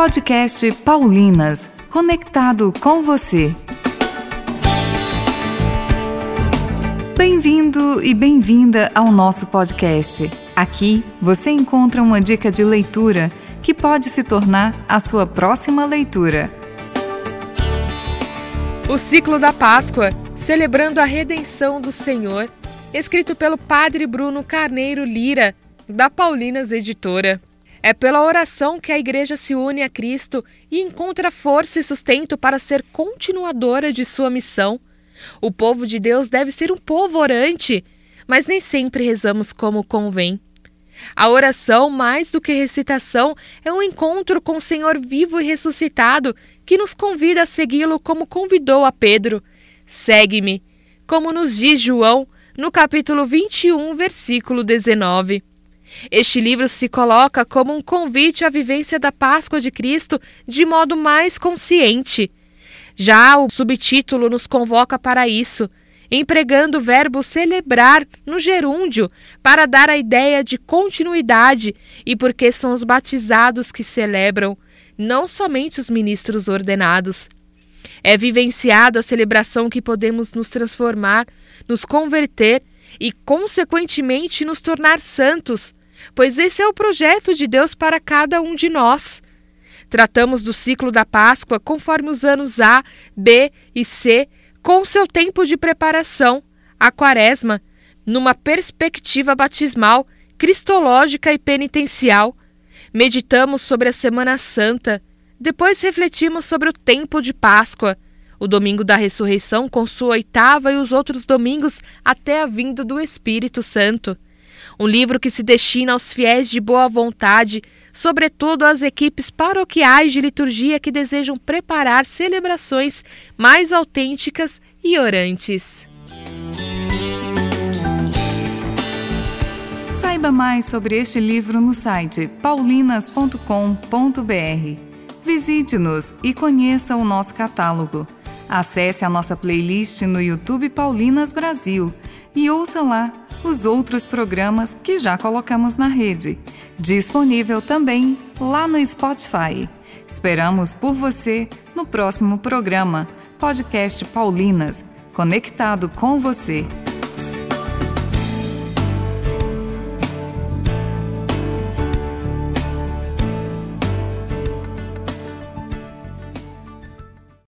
Podcast Paulinas, conectado com você. Bem-vindo e bem-vinda ao nosso podcast. Aqui você encontra uma dica de leitura que pode se tornar a sua próxima leitura. O ciclo da Páscoa, celebrando a redenção do Senhor, escrito pelo Padre Bruno Carneiro Lira, da Paulinas Editora. É pela oração que a igreja se une a Cristo e encontra força e sustento para ser continuadora de sua missão. O povo de Deus deve ser um povo orante, mas nem sempre rezamos como convém. A oração, mais do que recitação, é um encontro com o Senhor vivo e ressuscitado que nos convida a segui-lo como convidou a Pedro. Segue-me, como nos diz João no capítulo 21, versículo 19. Este livro se coloca como um convite à vivência da Páscoa de Cristo de modo mais consciente. Já o subtítulo nos convoca para isso, empregando o verbo celebrar no gerúndio para dar a ideia de continuidade e porque são os batizados que celebram, não somente os ministros ordenados. É vivenciado a celebração que podemos nos transformar, nos converter e, consequentemente, nos tornar santos pois esse é o projeto de Deus para cada um de nós. Tratamos do ciclo da Páscoa conforme os anos A, B e C, com seu tempo de preparação, a Quaresma, numa perspectiva batismal, cristológica e penitencial. Meditamos sobre a Semana Santa, depois refletimos sobre o tempo de Páscoa, o domingo da ressurreição com sua oitava e os outros domingos até a vinda do Espírito Santo. Um livro que se destina aos fiéis de boa vontade, sobretudo às equipes paroquiais de liturgia que desejam preparar celebrações mais autênticas e orantes. Saiba mais sobre este livro no site paulinas.com.br. Visite-nos e conheça o nosso catálogo. Acesse a nossa playlist no YouTube Paulinas Brasil e ouça lá os outros programas que já colocamos na rede. Disponível também lá no Spotify. Esperamos por você no próximo programa, Podcast Paulinas, conectado com você.